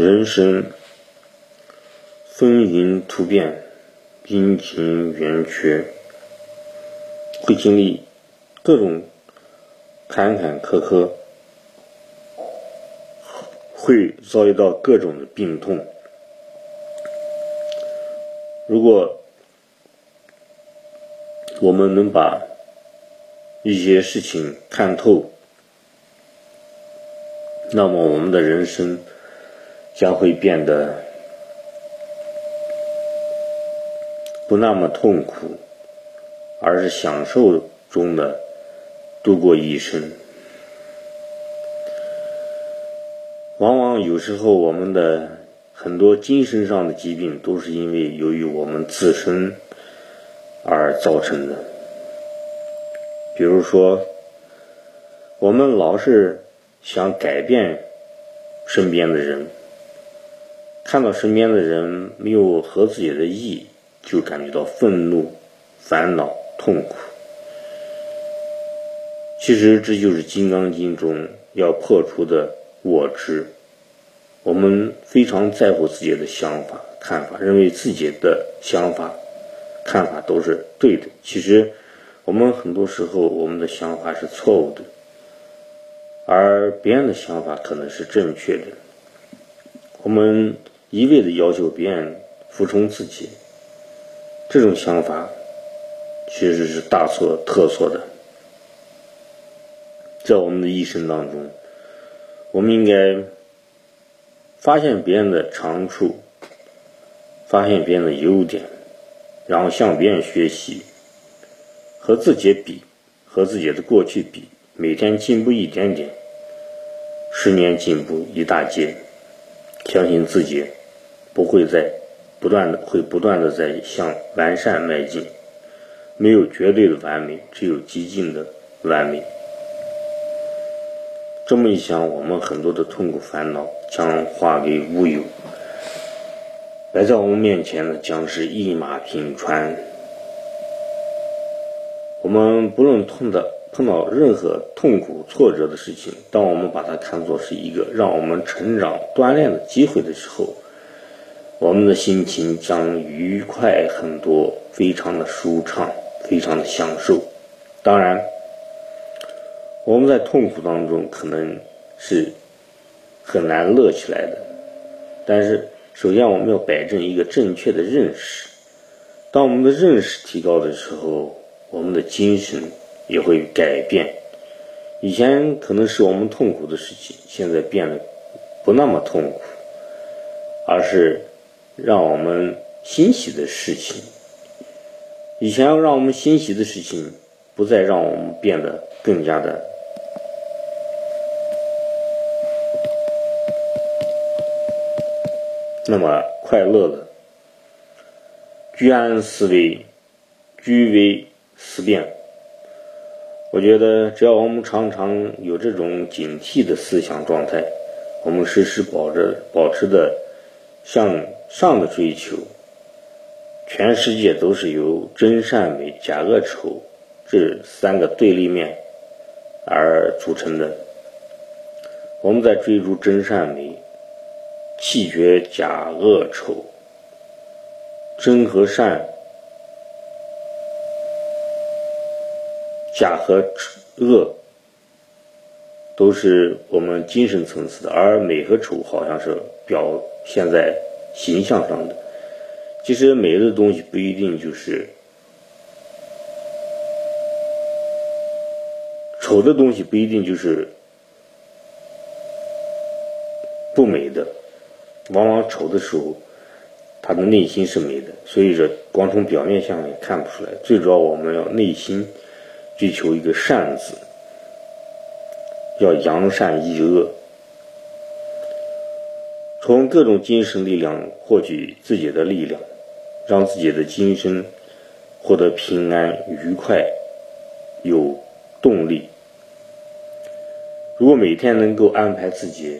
人生风云突变，阴晴圆缺，会经历各种坎坎坷坷，会遭遇到各种的病痛。如果我们能把一些事情看透，那么我们的人生将会变得不那么痛苦，而是享受中的度过一生。往往有时候我们的很多精神上的疾病，都是因为由于我们自身而造成的。比如说，我们老是想改变身边的人，看到身边的人没有合自己的意，就感觉到愤怒、烦恼、痛苦。其实这就是《金刚经》中要破除的我执。我们非常在乎自己的想法、看法，认为自己的想法、看法都是对的。其实。我们很多时候，我们的想法是错误的，而别人的想法可能是正确的。我们一味的要求别人服从自己，这种想法其实是大错特错的。在我们的一生当中，我们应该发现别人的长处，发现别人的优点，然后向别人学习。和自己比，和自己的过去比，每天进步一点点，十年进步一大截。相信自己不会在不断的会不断的在向完善迈进。没有绝对的完美，只有极尽的完美。这么一想，我们很多的痛苦烦恼将化为乌有，摆在我们面前的将是一马平川。我们不论碰到碰到任何痛苦挫折的事情，当我们把它看作是一个让我们成长锻炼的机会的时候，我们的心情将愉快很多，非常的舒畅，非常的享受。当然，我们在痛苦当中可能是很难乐起来的，但是首先我们要摆正一个正确的认识。当我们的认识提高的时候，我们的精神也会改变，以前可能是我们痛苦的事情，现在变得不那么痛苦，而是让我们欣喜的事情。以前让我们欣喜的事情，不再让我们变得更加的那么快乐了。居安思危，居危。思变，我觉得只要我们常常有这种警惕的思想状态，我们时时保着保持的向上的追求，全世界都是由真善美、假恶丑这三个对立面而组成的。我们在追逐真善美，弃绝假恶丑，真和善。假和恶都是我们精神层次的，而美和丑好像是表现在形象上的。其实美的东西不一定就是丑的东西，不一定就是不美的。往往丑的时候，他的内心是美的，所以说光从表面上也看不出来。最主要我们要内心。追求一个善字，要扬善抑恶，从各种精神力量获取自己的力量，让自己的精神获得平安、愉快、有动力。如果每天能够安排自己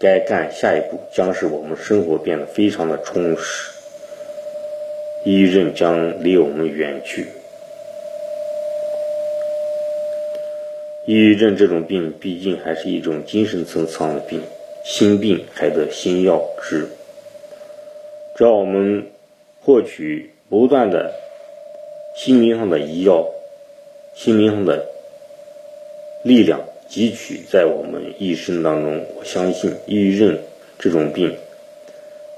该干下一步，将使我们生活变得非常的充实，抑郁症将离我们远去。抑郁症这种病，毕竟还是一种精神层次上的病，心病还得心药治。只要我们获取不断的心灵上的医药，心灵上的力量汲取在我们一生当中，我相信抑郁症这种病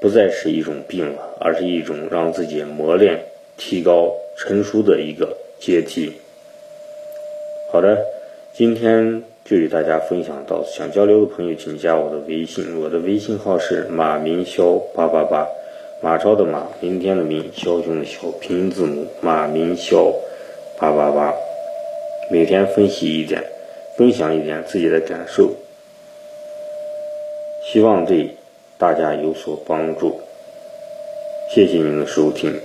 不再是一种病了，而是一种让自己磨练、提高、成熟的一个阶梯。好的，今天就与大家分享到，想交流的朋友请加我的微信，我的微信号是马明霄八八八。马超的马，明天的明，枭雄的枭，拼音字母马明霄八八八，每天分析一点，分享一点自己的感受，希望对大家有所帮助。谢谢您的收听。